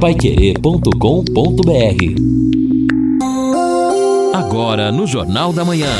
paiquerê.com.br Agora no Jornal da Manhã.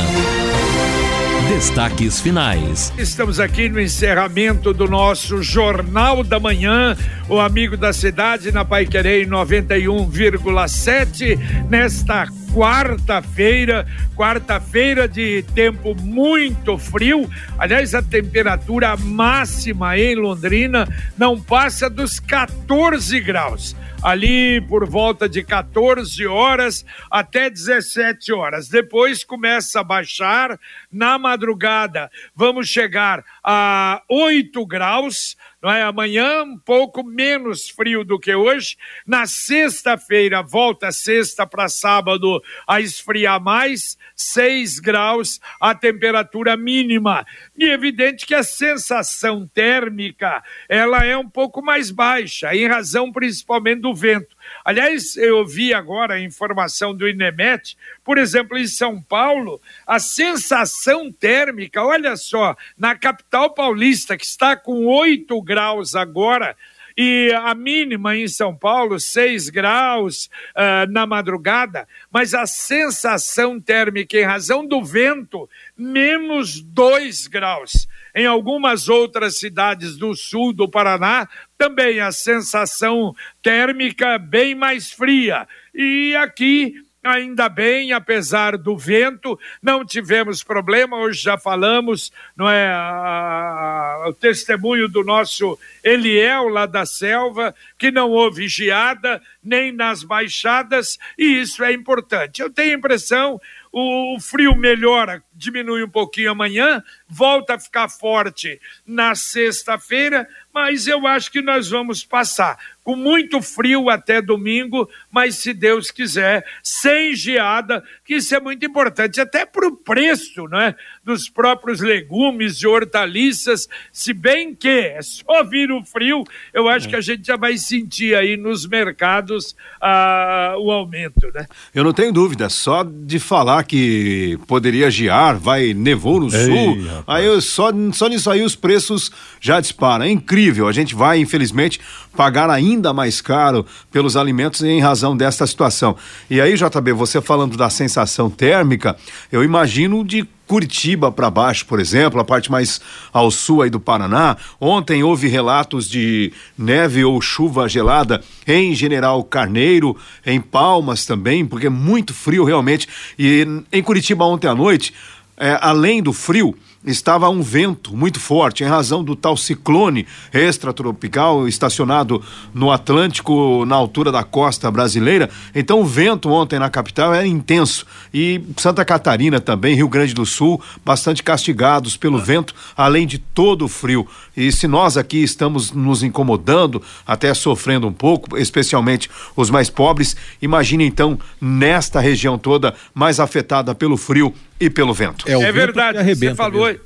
Destaques finais. Estamos aqui no encerramento do nosso Jornal da Manhã, o amigo da cidade na Pai Querer 91,7 nesta quarta-feira, quarta-feira de tempo muito frio. Aliás, a temperatura máxima em Londrina não passa dos 14 graus ali por volta de 14 horas até 17 horas. Depois começa a baixar na madrugada. Vamos chegar a 8 graus não é? Amanhã um pouco menos frio do que hoje. Na sexta-feira, volta sexta para sábado a esfriar mais, 6 graus a temperatura mínima. E evidente que a sensação térmica, ela é um pouco mais baixa, em razão principalmente do vento. Aliás, eu vi agora a informação do INEMET, por exemplo, em São Paulo, a sensação térmica, olha só, na capital paulista, que está com 8 graus agora, e a mínima em São Paulo, 6 graus uh, na madrugada, mas a sensação térmica, em razão do vento, menos 2 graus. Em algumas outras cidades do sul do Paraná, também a sensação térmica bem mais fria. E aqui ainda bem, apesar do vento, não tivemos problema. Hoje já falamos, não é, a, o testemunho do nosso Eliel lá da selva, que não houve geada nem nas baixadas, e isso é importante. Eu tenho a impressão o frio melhora, diminui um pouquinho amanhã, volta a ficar forte na sexta-feira, mas eu acho que nós vamos passar com muito frio até domingo, mas se Deus quiser, sem geada, que isso é muito importante, até para o preço né, dos próprios legumes e hortaliças, se bem que é só vir o frio, eu acho é. que a gente já vai sentir aí nos mercados ah, o aumento. Né? Eu não tenho dúvida, só de falar que poderia gear, vai nevou no Ei, sul, rapaz. Aí só, só nisso aí os preços já disparam. É incrível, a gente vai, infelizmente, pagar ainda mais caro pelos alimentos em razão desta situação. E aí, JB, você falando da sensação térmica, eu imagino de Curitiba para baixo, por exemplo, a parte mais ao sul aí do Paraná. Ontem houve relatos de neve ou chuva gelada em General Carneiro, em Palmas também, porque é muito frio realmente. E em Curitiba ontem à noite, é, além do frio, estava um vento muito forte em razão do tal ciclone extratropical estacionado no Atlântico na altura da costa brasileira. Então o vento ontem na capital era intenso e Santa Catarina também, Rio Grande do Sul, bastante castigados pelo vento, além de todo o frio. E se nós aqui estamos nos incomodando, até sofrendo um pouco, especialmente os mais pobres, imagine então nesta região toda mais afetada pelo frio e pelo vento. É, é verdade, você falou, mesmo.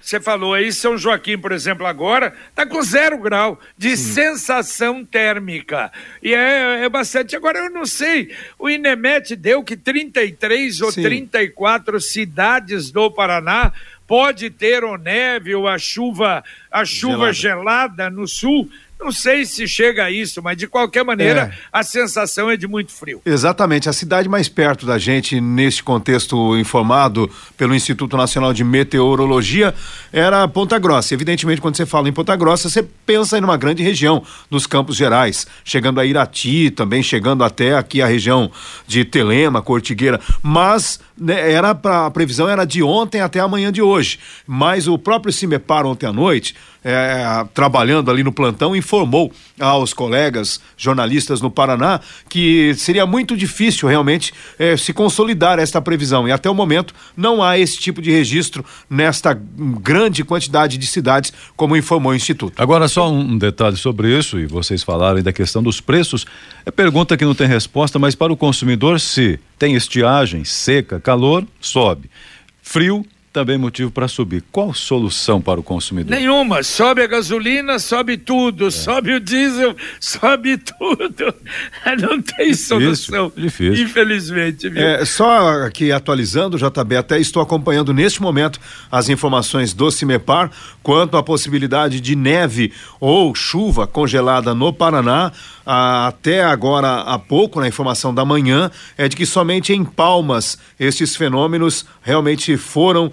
você falou aí, São Joaquim, por exemplo, agora está com zero grau de Sim. sensação térmica. E é, é, bastante. Agora, eu não sei, o INEMET deu que 33 ou Sim. 34 cidades do Paraná pode ter ou neve ou a chuva, a chuva gelada, gelada no sul não sei se chega a isso, mas de qualquer maneira é. a sensação é de muito frio. Exatamente. A cidade mais perto da gente, neste contexto informado pelo Instituto Nacional de Meteorologia, era Ponta Grossa. Evidentemente, quando você fala em Ponta Grossa, você pensa em uma grande região dos Campos Gerais, chegando a Irati, também chegando até aqui a região de Telema, Cortigueira. Mas era pra, a previsão era de ontem até amanhã de hoje. Mas o próprio Cimepar ontem à noite é, trabalhando ali no plantão, informou aos colegas jornalistas no Paraná que seria muito difícil realmente é, se consolidar esta previsão. E até o momento não há esse tipo de registro nesta grande quantidade de cidades, como informou o Instituto. Agora, só um detalhe sobre isso, e vocês falaram da questão dos preços. É pergunta que não tem resposta, mas para o consumidor, se tem estiagem, seca, calor, sobe. Frio, também motivo para subir. Qual solução para o consumidor? Nenhuma. Sobe a gasolina, sobe tudo. É. Sobe o diesel, sobe tudo. Não tem solução. Difícil. difícil. Infelizmente. Viu? É, só aqui atualizando, JB, até estou acompanhando neste momento as informações do CIMEPAR quanto à possibilidade de neve ou chuva congelada no Paraná. Até agora há pouco, na informação da manhã, é de que somente em Palmas estes fenômenos realmente foram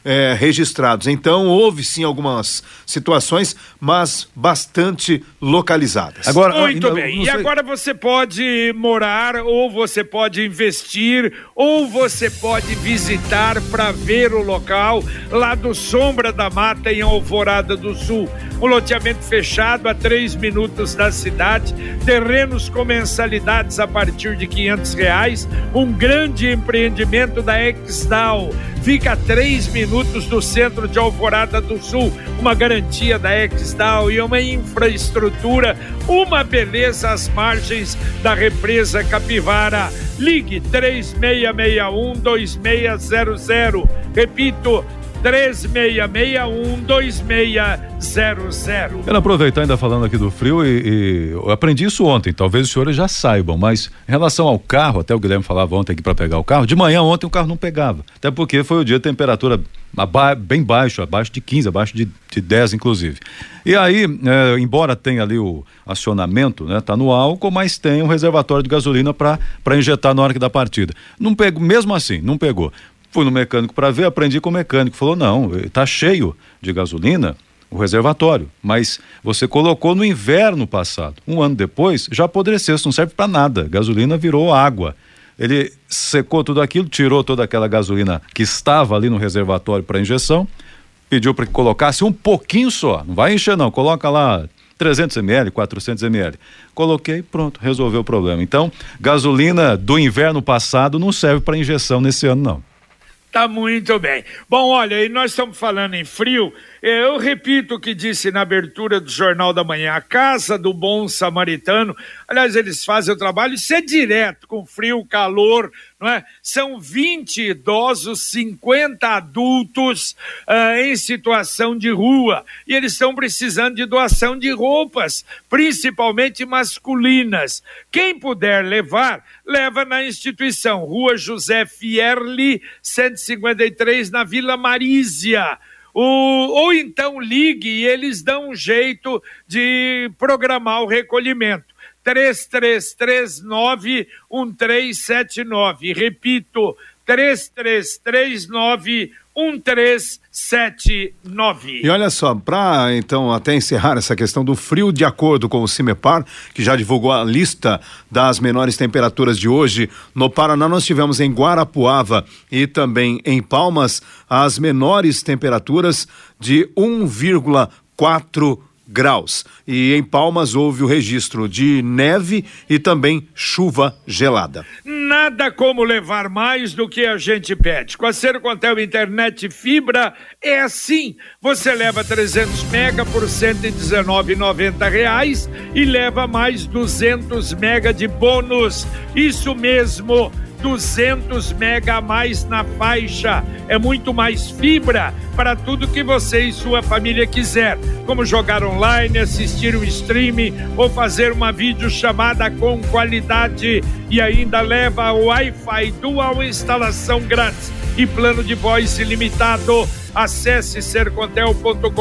é, registrados. Então, houve sim algumas situações, mas bastante localizadas. Agora, Muito ainda, bem. E agora você pode morar, ou você pode investir, ou você pode visitar para ver o local lá do Sombra da Mata, em Alvorada do Sul. Um loteamento fechado a três minutos da cidade, terrenos com mensalidades a partir de quinhentos reais, um grande empreendimento da Exdal. Fica a três minutos minutos do centro de Alvorada do Sul, uma garantia da Exdal e uma infraestrutura, uma beleza às margens da represa Capivara. Ligue 3661 2600. Repito, 3661-2600. Quero aproveitar ainda falando aqui do frio e, e, eu aprendi isso ontem, talvez os senhores já saibam, mas em relação ao carro, até o Guilherme falava ontem aqui para pegar o carro, de manhã ontem o carro não pegava, até porque foi o dia de temperatura bem baixo, abaixo de 15, abaixo de, de 10 inclusive. E aí, é, embora tenha ali o acionamento, né, tá no álcool, mas tem um reservatório de gasolina para injetar na hora que da partida. Não pegou, mesmo assim, não pegou. Fui no mecânico para ver, aprendi com o mecânico. Falou: não, está cheio de gasolina o reservatório, mas você colocou no inverno passado. Um ano depois, já apodreceu, isso não serve para nada. Gasolina virou água. Ele secou tudo aquilo, tirou toda aquela gasolina que estava ali no reservatório para injeção, pediu para que colocasse um pouquinho só, não vai encher não, coloca lá 300 ml, 400 ml. Coloquei, pronto, resolveu o problema. Então, gasolina do inverno passado não serve para injeção nesse ano não. Tá muito bem. Bom, olha, e nós estamos falando em frio. Eu repito o que disse na abertura do Jornal da Manhã. A Casa do Bom Samaritano, aliás, eles fazem o trabalho, isso é direto, com frio, calor, não é? São 20 idosos, 50 adultos uh, em situação de rua. E eles estão precisando de doação de roupas, principalmente masculinas. Quem puder levar, leva na instituição. Rua José Fierli, 153, na Vila Marísia. O, ou então ligue e eles dão um jeito de programar o recolhimento. 3339 1379. Repito, 3339 1379. E olha só, para então até encerrar essa questão do frio, de acordo com o CIMEPAR, que já divulgou a lista das menores temperaturas de hoje, no Paraná nós tivemos em Guarapuava e também em Palmas as menores temperaturas de 1,4 graus. E em Palmas houve o registro de neve e também chuva gelada. Nada como levar mais do que a gente pede. Com a Sercontel Internet Fibra é assim. Você leva 300 mega por 119,90 reais e leva mais 200 mega de bônus. Isso mesmo 200 mega a mais na faixa. É muito mais fibra para tudo que você e sua família quiser, como jogar online, assistir um streaming ou fazer uma videochamada com qualidade. E ainda leva o Wi-Fi dual instalação grátis e plano de voz ilimitado Acesse sercontel.com.br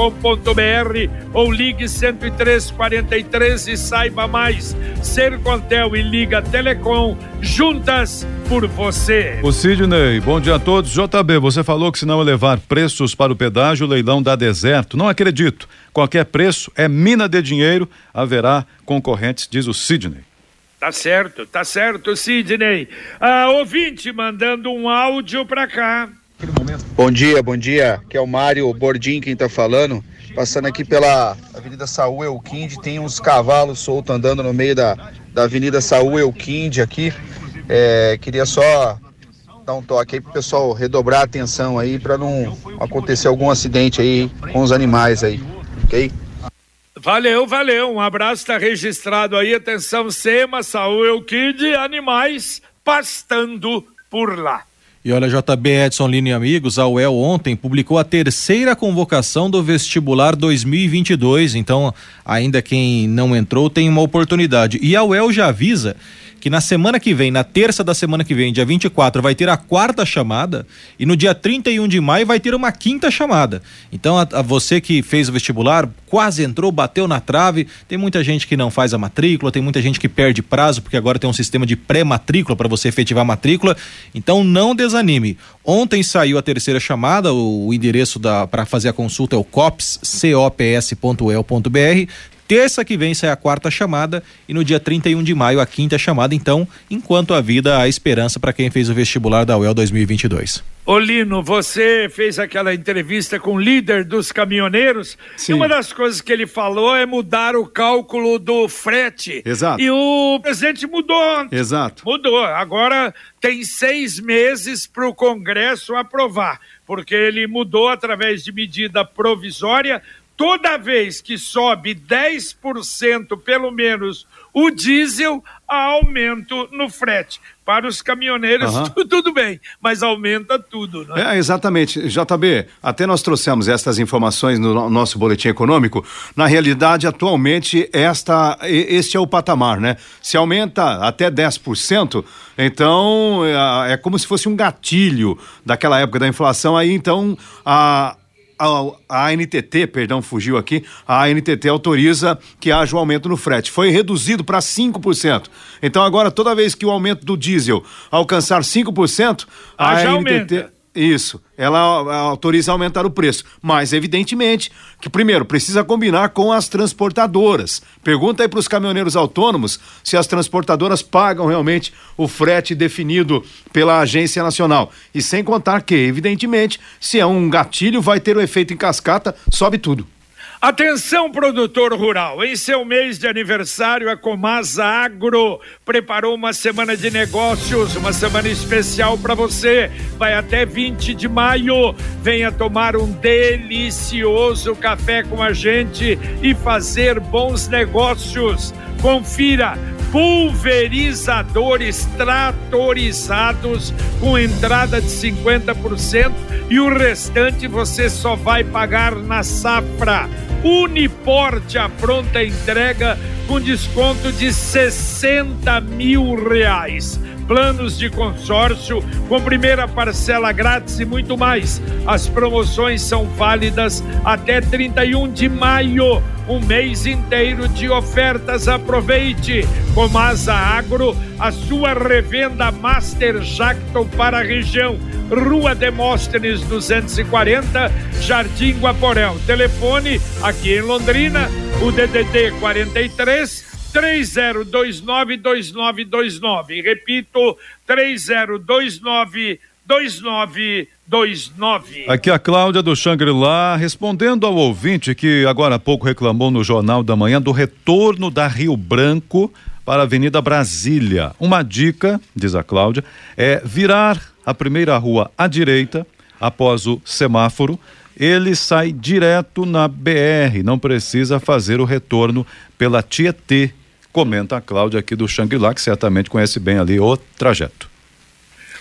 ou ligue 10343 e saiba mais. Sercontel e Liga Telecom, juntas por você. O Sidney, bom dia a todos. JB, você falou que se não elevar preços para o pedágio, o leilão dá deserto. Não acredito. Qualquer preço é mina de dinheiro, haverá concorrentes, diz o Sidney. Tá certo, tá certo, Sidney. Ah, ouvinte mandando um áudio para cá. Bom dia, bom dia. Aqui é o Mário Bordim quem tá falando. Passando aqui pela Avenida Saúl Elquinde, tem uns cavalos soltos andando no meio da, da Avenida Saúl Elquinde aqui. É, queria só dar um toque aí pro pessoal redobrar a atenção aí para não acontecer algum acidente aí com os animais aí, ok? Valeu, valeu. Um abraço, tá registrado aí. Atenção, SEMA, Saúl Elquinde, animais pastando por lá. E olha, JB Edson Lino e amigos, a UEL ontem publicou a terceira convocação do vestibular 2022. Então, ainda quem não entrou tem uma oportunidade. E a UEL já avisa que na semana que vem, na terça da semana que vem, dia 24, vai ter a quarta chamada e no dia 31 de maio vai ter uma quinta chamada. Então, a, a você que fez o vestibular, quase entrou, bateu na trave, tem muita gente que não faz a matrícula, tem muita gente que perde prazo, porque agora tem um sistema de pré-matrícula para você efetivar a matrícula. Então, não desanime. Ontem saiu a terceira chamada, o, o endereço para fazer a consulta é o cops, cops.el.br. Terça que vem sai a quarta chamada e no dia 31 de maio a quinta chamada. Então, enquanto a vida, há esperança para quem fez o vestibular da UEL 2022. Olino, você fez aquela entrevista com o líder dos caminhoneiros Sim. e uma das coisas que ele falou é mudar o cálculo do frete. Exato. E o presidente mudou. Exato. Mudou. Agora tem seis meses para o Congresso aprovar, porque ele mudou através de medida provisória toda vez que sobe 10% pelo menos o diesel, há aumento no frete. Para os caminhoneiros, uhum. tudo bem, mas aumenta tudo. Né? É, exatamente. JB, até nós trouxemos estas informações no nosso boletim econômico. Na realidade, atualmente, esta, este é o patamar, né? Se aumenta até 10%, então é, é como se fosse um gatilho daquela época da inflação. Aí, então, a, a, a ANTT, perdão, fugiu aqui, a ANTT autoriza que haja um aumento no frete. Foi reduzido para 5%. Então agora, toda vez que o aumento do diesel alcançar 5%, a ah, ANTT... Aumenta. Isso, ela autoriza aumentar o preço, mas evidentemente que primeiro precisa combinar com as transportadoras. Pergunta aí para os caminhoneiros autônomos se as transportadoras pagam realmente o frete definido pela agência nacional. E sem contar que, evidentemente, se é um gatilho, vai ter o efeito em cascata, sobe tudo. Atenção, produtor rural. Em seu mês de aniversário, a Comasa Agro preparou uma semana de negócios, uma semana especial para você. Vai até 20 de maio. Venha tomar um delicioso café com a gente e fazer bons negócios. Confira pulverizadores tratorizados com entrada de 50% e o restante você só vai pagar na safra. Uniporte a pronta entrega com desconto de 60 mil reais. Planos de consórcio com primeira parcela grátis e muito mais. As promoções são válidas até 31 de maio um mês inteiro de ofertas. Aproveite! Comasa Agro, a sua revenda Master Jacto para a região. Rua Demóstenes 240, Jardim Guaporel. Telefone aqui em Londrina, o DDD 43 30292929. Repito, 3029 2929. Aqui a Cláudia do Xangri-Lá, respondendo ao ouvinte que agora há pouco reclamou no Jornal da Manhã do retorno da Rio Branco para a Avenida Brasília. Uma dica, diz a Cláudia, é virar a primeira rua à direita, após o semáforo, ele sai direto na BR, não precisa fazer o retorno pela Tietê. Comenta a Cláudia aqui do Xangri-Lá, que certamente conhece bem ali o trajeto.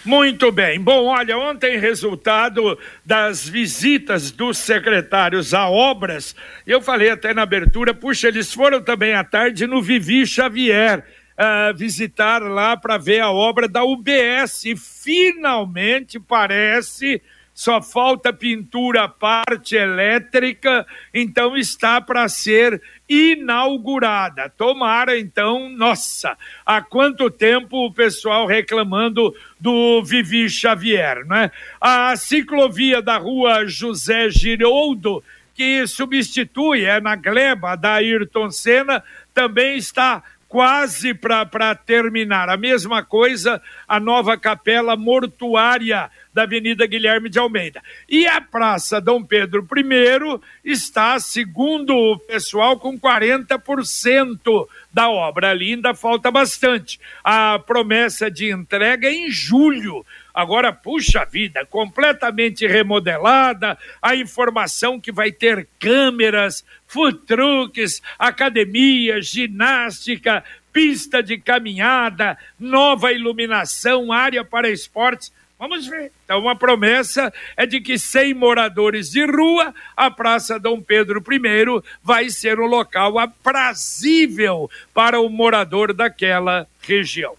Muito bem. Bom, olha, ontem, resultado das visitas dos secretários a obras, eu falei até na abertura, puxa, eles foram também à tarde no Vivi Xavier. Uh, visitar lá para ver a obra da UBS. E finalmente parece só falta pintura parte elétrica, então está para ser inaugurada. Tomara, então, nossa, há quanto tempo o pessoal reclamando do Vivi Xavier, né? A ciclovia da rua José Giroldo, que substitui, é na gleba da Ayrton Senna, também está quase para terminar. A mesma coisa, a nova capela mortuária da Avenida Guilherme de Almeida. E a Praça Dom Pedro I está, segundo o pessoal, com 40% da obra. Ali ainda falta bastante. A promessa de entrega é em julho. Agora, puxa vida, completamente remodelada, a informação que vai ter câmeras, food trucks, academia, ginástica, pista de caminhada, nova iluminação, área para esportes, Vamos ver. Então, uma promessa é de que sem moradores de rua, a Praça Dom Pedro I vai ser um local aprazível para o morador daquela região.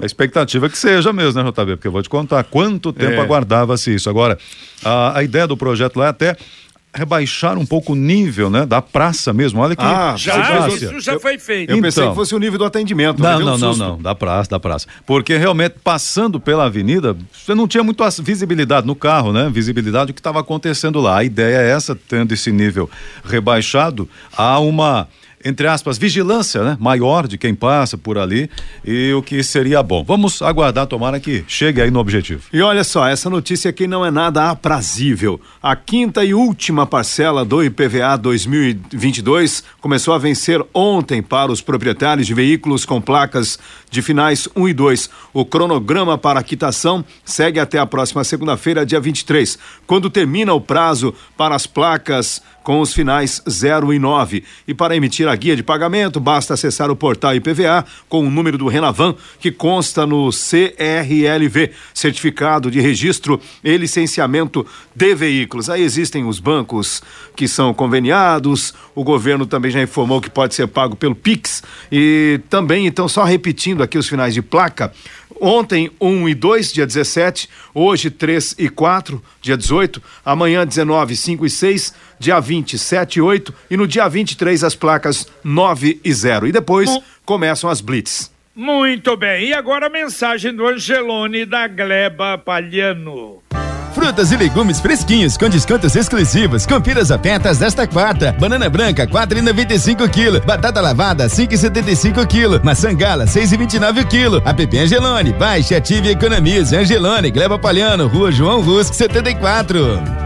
A expectativa é que seja mesmo, né, JB? Porque eu vou te contar quanto tempo é. aguardava-se isso. Agora, a, a ideia do projeto lá é até rebaixar um pouco o nível, né, da praça mesmo. Olha que ah, já, isso já foi feito. Eu, eu pensei então, que fosse o nível do atendimento. Não, não, um não, não, da praça, da praça. Porque realmente passando pela avenida, você não tinha muito visibilidade no carro, né? Visibilidade do que estava acontecendo lá. A ideia é essa, tendo esse nível rebaixado, há uma entre aspas, vigilância né, maior de quem passa por ali e o que seria bom. Vamos aguardar, tomara que chegue aí no objetivo. E olha só, essa notícia aqui não é nada aprazível. A quinta e última parcela do IPVA 2022 começou a vencer ontem para os proprietários de veículos com placas de finais 1 e 2. O cronograma para a quitação segue até a próxima segunda-feira, dia 23, quando termina o prazo para as placas com os finais 0 e 9. E para emitir a guia de pagamento, basta acessar o portal IPVA com o número do Renavan, que consta no CRLV, Certificado de Registro e Licenciamento de Veículos. Aí existem os bancos que são conveniados, o governo também já informou que pode ser pago pelo Pix. E também, então, só repetindo aqui os finais de placa, Ontem, 1 e 2, dia 17. Hoje, 3 e 4, dia 18. Amanhã, 19, 5 e 6. Dia 20, 7 e 8. E no dia 23, as placas 9 e 0. E depois começam as blitz. Muito bem. E agora a mensagem do Angelone da Gleba Palhano. Frutas e legumes fresquinhos com descontos exclusivos. Confira as ofertas desta quarta. Banana branca, 4,95 kg. Batata lavada, 5,75 kg. Maçã gala, 6,29 kg. App Angelone, baixe, ative e economize. Angelone, Gleba Palhano, Rua João Rus, 74.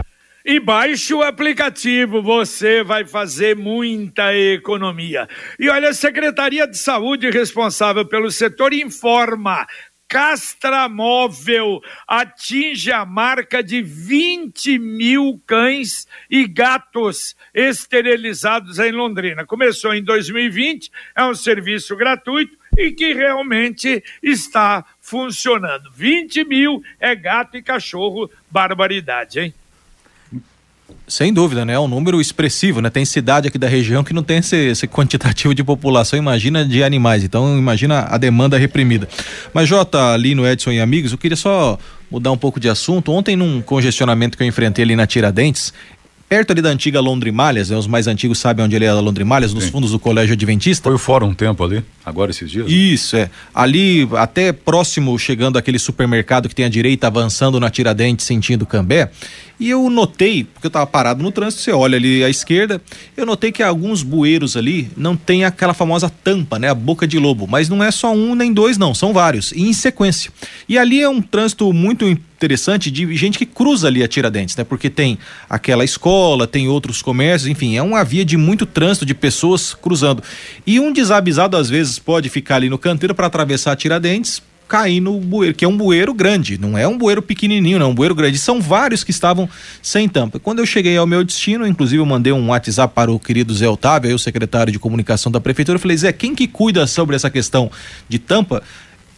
E baixe o aplicativo, você vai fazer muita economia. E olha, a Secretaria de Saúde responsável pelo setor informa Castramóvel atinge a marca de 20 mil cães e gatos esterilizados em Londrina. Começou em 2020, é um serviço gratuito e que realmente está funcionando. 20 mil é gato e cachorro, barbaridade, hein? Sem dúvida, né? É um número expressivo, né? Tem cidade aqui da região que não tem esse, esse, quantitativo de população, imagina de animais. Então, imagina a demanda reprimida. Mas, Jota, Lino, Edson e amigos, eu queria só mudar um pouco de assunto. Ontem, num congestionamento que eu enfrentei ali na Tiradentes, perto ali da antiga Londrimalhas, né? Os mais antigos sabem onde ele é a Londrimalhas, nos Sim. fundos do Colégio Adventista. Foi o fórum um tempo ali, agora esses dias? Isso, é. Ali, até próximo, chegando aquele supermercado que tem à direita, avançando na Tiradentes, sentindo Cambé, e eu notei, porque eu estava parado no trânsito, você olha ali à esquerda, eu notei que alguns bueiros ali não tem aquela famosa tampa, né? A boca de lobo. Mas não é só um nem dois, não, são vários, e em sequência. E ali é um trânsito muito interessante de gente que cruza ali a Tiradentes, né? Porque tem aquela escola, tem outros comércios, enfim, é uma via de muito trânsito de pessoas cruzando. E um desavisado às vezes pode ficar ali no canteiro para atravessar a Tiradentes, cair no bueiro, que é um bueiro grande, não é um bueiro pequenininho, não é um bueiro grande. São vários que estavam sem tampa. Quando eu cheguei ao meu destino, inclusive eu mandei um WhatsApp para o querido Zé Otávio, aí, o secretário de comunicação da prefeitura, eu falei, Zé, quem que cuida sobre essa questão de tampa?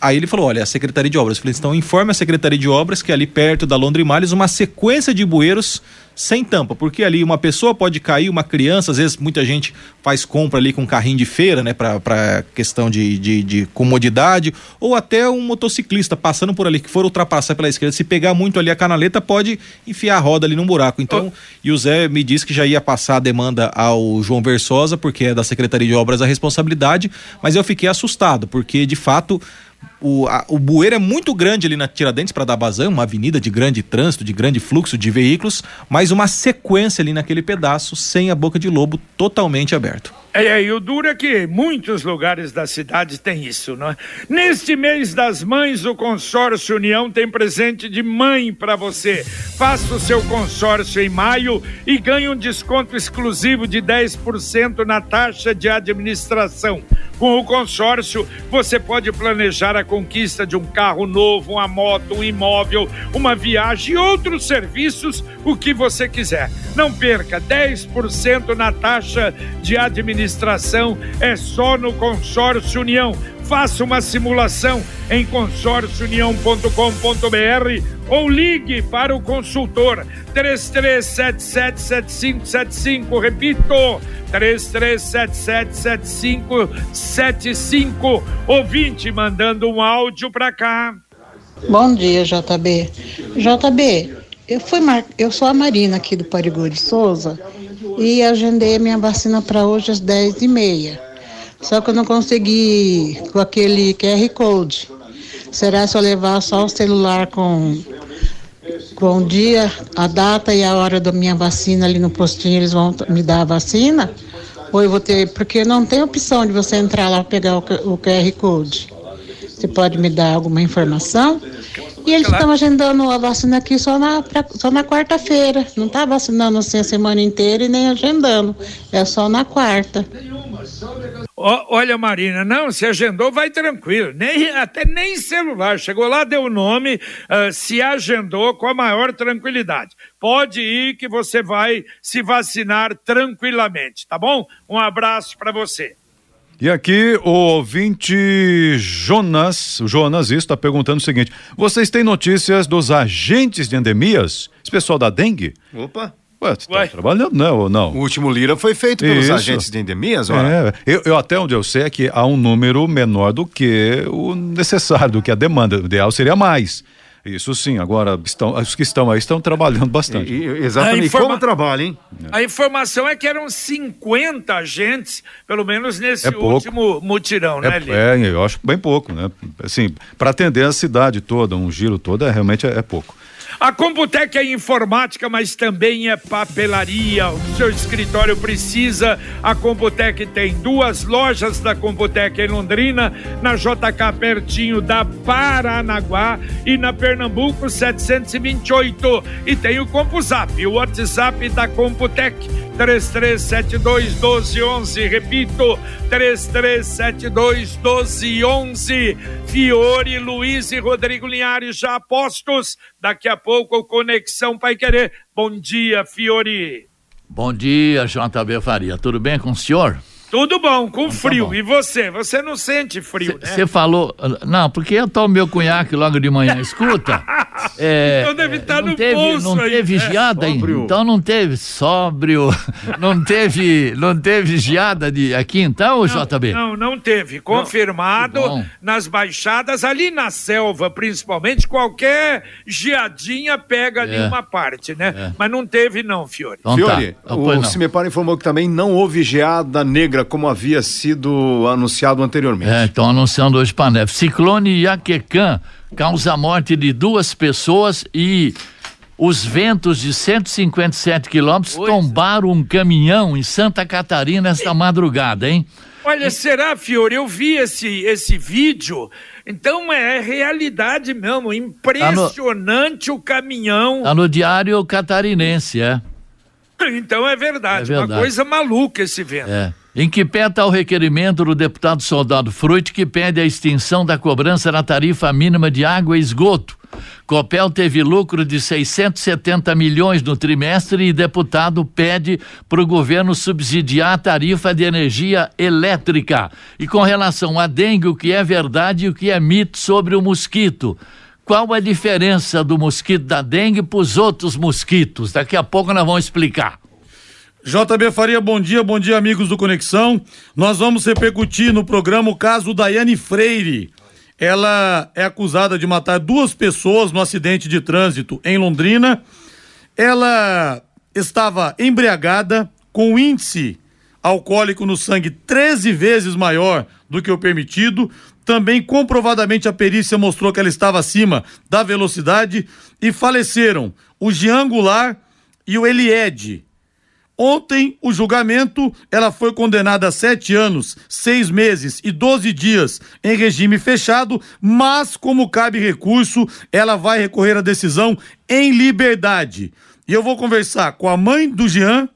Aí ele falou: olha, a Secretaria de Obras. Eu falei: então informe a Secretaria de Obras que ali perto da Londrimalhas uma sequência de bueiros sem tampa, porque ali uma pessoa pode cair, uma criança, às vezes muita gente faz compra ali com um carrinho de feira, né, para questão de, de, de, comodidade, ou até um motociclista passando por ali que for ultrapassar pela esquerda, se pegar muito ali a canaleta, pode enfiar a roda ali num buraco. Então, oh. e o Zé me disse que já ia passar a demanda ao João Versosa, porque é da Secretaria de Obras a responsabilidade, mas eu fiquei assustado, porque de fato o, a, o bueiro é muito grande ali na Tiradentes para dar vazão, uma avenida de grande trânsito, de grande fluxo de veículos, mas uma sequência ali naquele pedaço sem a boca de lobo totalmente aberto. É, e o duro é que muitos lugares da cidade tem isso, não é? Neste mês das mães, o consórcio União tem presente de mãe para você. Faça o seu consórcio em maio e ganhe um desconto exclusivo de 10% na taxa de administração. Com o consórcio, você pode planejar a conquista de um carro novo, uma moto, um imóvel, uma viagem e outros serviços, o que você quiser. Não perca 10% na taxa de administração, é só no Consórcio União Faça uma simulação em consórciounião.com.br ou ligue para o consultor 33777575. Repito, 33777575. Ouvinte mandando um áudio para cá. Bom dia, JB. JB, eu fui mar... eu sou a Marina aqui do Parigô de Souza e agendei a minha vacina para hoje às 10h30. Só que eu não consegui com aquele QR Code. Será se eu levar só o celular com, com o dia, a data e a hora da minha vacina ali no postinho, eles vão me dar a vacina? Ou eu vou ter. Porque não tem opção de você entrar lá e pegar o, o QR Code. Você pode me dar alguma informação? E eles estão agendando a vacina aqui só na, pra, só na quarta-feira. Não está vacinando assim a semana inteira e nem agendando. É só na quarta. olha, Marina, não, se agendou, vai tranquilo. Nem, até nem celular. Chegou lá, deu o nome, uh, se agendou com a maior tranquilidade. Pode ir que você vai se vacinar tranquilamente, tá bom? Um abraço para você. E aqui o ouvinte Jonas, o Jonas está perguntando o seguinte: vocês têm notícias dos agentes de endemias? Esse pessoal da dengue? Opa. Ué, você tá trabalhando, né, ou não? O último Lira foi feito pelos Isso. agentes de endemias, ora. É, eu, eu até onde eu sei é que há um número menor do que o necessário, do que a demanda. O ideal seria mais. Isso sim, agora estão, os que estão aí estão trabalhando bastante. E- e- exatamente. Informa- Como trabalha, hein? A informação é que eram 50 agentes, pelo menos nesse É último mutirão, né, Lili? É, é, eu acho bem pouco, né? Assim, para atender a cidade toda, um giro todo, é, realmente é, é pouco. A Computec é informática, mas também é papelaria. O seu escritório precisa. A Computec tem duas lojas da Computec em Londrina, na JK pertinho da Paranaguá e na Pernambuco 728. E tem o CompuZap, o WhatsApp da Computec 3372 1211. Repito, 3372 1211. Fiore, Luiz e Rodrigo Linhares já apostos. Daqui a pouco o Conexão Pai Querer. Bom dia, Fiore. Bom dia, JB Faria. Tudo bem com o senhor? Tudo bom, com tá frio. bom. E você? Você não sente frio, né? Você falou. Não, porque eu tomo meu cunhaque logo de manhã. Escuta. é, Então deve é, estar não no teve, bolso Não aí, teve né? geada ainda. Sóbrio. Então não teve sóbrio. não teve, não teve geada de, aqui então, JB? Não, não teve. Confirmado bom. nas baixadas, ali na selva, principalmente, qualquer geadinha pega ali É. uma parte, né? É. Mas não teve, não, Fiore. Então Fiore, tá. Ah, pois o não. Cimepar informou que também não houve geada negra como havia sido anunciado anteriormente. É, estão anunciando hoje para neve. Ciclone Iaquecã causa a morte de duas pessoas e os ventos de 157 quilômetros tombaram um caminhão em Santa Catarina esta madrugada, hein? Olha, será, Fiore? Eu vi esse, esse vídeo. Então é realidade mesmo. Impressionante o caminhão. Tá no Diário Catarinense, é. Então é verdade, É Uma verdade. coisa maluca esse vento. É. Em que pé está o requerimento do deputado Soldado Fruit que pede a extinção da cobrança na tarifa mínima de água e esgoto. Copel teve lucro de 670 milhões no trimestre e deputado pede para o governo subsidiar a tarifa de energia elétrica. E com relação à dengue, o que é verdade e o que é mito sobre o mosquito? Qual a diferença do mosquito da dengue para os outros mosquitos? Daqui a pouco nós vamos explicar. JB Faria, bom dia, bom dia, amigos do Conexão. Nós vamos repercutir no programa o caso Daiane Freire. Ela é acusada de matar duas pessoas no acidente de trânsito em Londrina. Ela estava embriagada, com índice alcoólico no sangue 13 vezes maior do que o permitido. Também comprovadamente a perícia mostrou que ela estava acima da velocidade e faleceram o Jean Goulart e o Eliede. Ontem, o julgamento, ela foi condenada a sete anos, seis meses e doze dias em regime fechado, mas como cabe recurso, ela vai recorrer à decisão em liberdade. E eu vou conversar com a mãe do Jean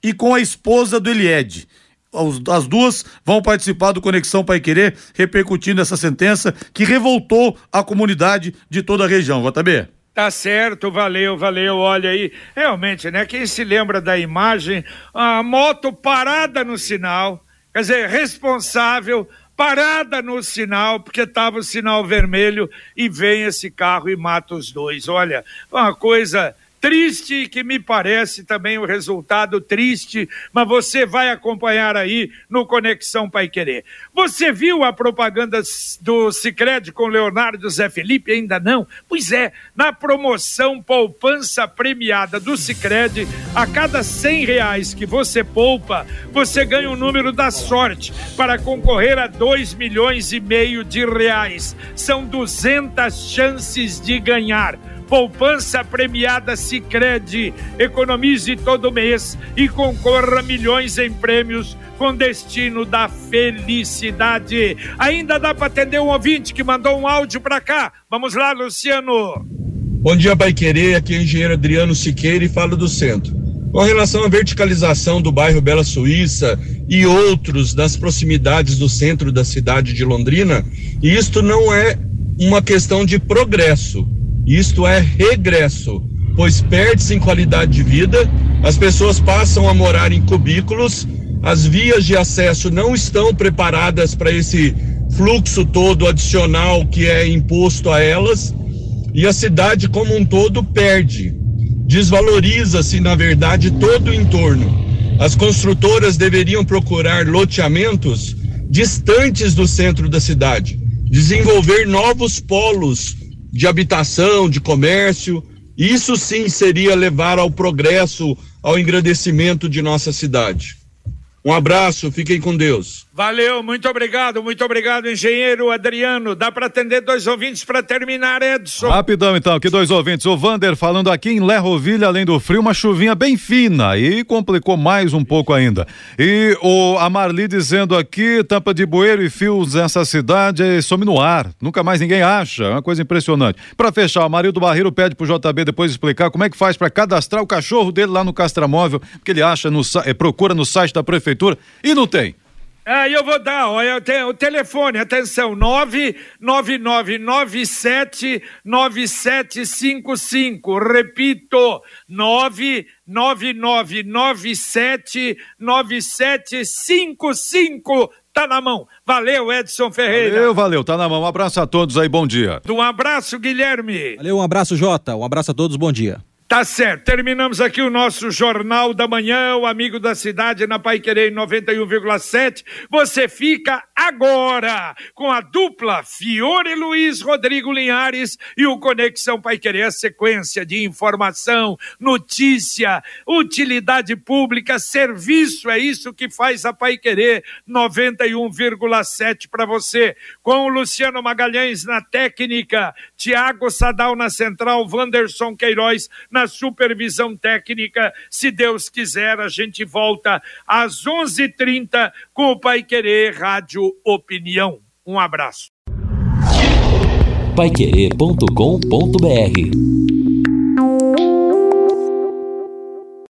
e com a esposa do Eliede. Os- As duas vão participar do Conexão Pai Querer, repercutindo essa sentença que revoltou a comunidade de toda a região. JB. Tá certo, valeu, valeu. Olha aí, realmente, né? Quem se lembra da imagem, a moto parada no sinal, quer dizer, responsável, parada no sinal, porque estava o sinal vermelho, e vem esse carro e mata os dois. Olha, uma coisa triste que me parece também o um resultado triste, mas você vai acompanhar aí no Conexão Pai Querer. Você viu a propaganda do Cicred com Leonardo Zé Felipe? Ainda não? Pois é, na promoção poupança premiada do Cicred, a cada cem reais que você poupa, você ganha o um número da sorte para concorrer a dois milhões e meio de reais. São 200 chances de ganhar poupança premiada Sicredi. Economize todo mês e concorra a milhões em prêmios com destino da felicidade. Ainda dá para atender um ouvinte que mandou um áudio para cá. Vamos lá, Luciano. Bom dia, Pai Querer. Aqui é o engenheiro Adriano Siqueira e falo do centro. Com relação à verticalização do bairro Bela Suíça e outros das proximidades do centro da cidade de Londrina, isto não é uma questão de progresso isto é regresso, pois perde-se em qualidade de vida, as pessoas passam a morar em cubículos, as vias de acesso não estão preparadas para esse fluxo todo adicional que é imposto a elas, e a cidade como um todo perde. Desvaloriza-se, na verdade, todo o entorno. As construtoras deveriam procurar loteamentos distantes do centro da cidade, desenvolver novos polos de habitação, de comércio. Isso sim seria levar ao progresso, ao engrandecimento de nossa cidade. Um abraço, fiquem com Deus. Valeu, muito obrigado, muito obrigado, engenheiro Adriano. Dá para atender dois ouvintes para terminar, Edson. Rapidão então, aqui dois ouvintes. O Vander falando aqui em Lerrovilha, além do frio, uma chuvinha bem fina e complicou mais um pouco ainda. E o a Marli dizendo aqui, tampa de bueiro e fios nessa cidade some no ar. Nunca mais ninguém acha, é uma coisa impressionante. Para fechar, o Marildo Barreiro pede pro JB depois explicar como é que faz para cadastrar o cachorro dele lá no Castramóvel, porque ele acha no é, procura no site da prefeitura e não tem. Aí eu vou dar, olha, o telefone, atenção, 99997 9755. Repito, 99997 9755. Tá na mão. Valeu, Edson Ferreira. Valeu, valeu, tá na mão. Um abraço a todos aí, bom dia. Um abraço, Guilherme. Valeu, um abraço, Jota. Um abraço a todos, bom dia. Tá certo, terminamos aqui o nosso Jornal da Manhã, o Amigo da Cidade na Pai Querer 91,7. Você fica agora com a dupla Fiore Luiz Rodrigo Linhares e o Conexão Pai Querer, a sequência de informação, notícia, utilidade pública, serviço, é isso que faz a Pai Querer 91,7 para você. Com o Luciano Magalhães na técnica, Tiago Sadal na central, Wanderson Queiroz na supervisão técnica. Se Deus quiser, a gente volta às 11:30 com o Pai Querer Rádio Opinião. Um abraço. Paiquerê.com.br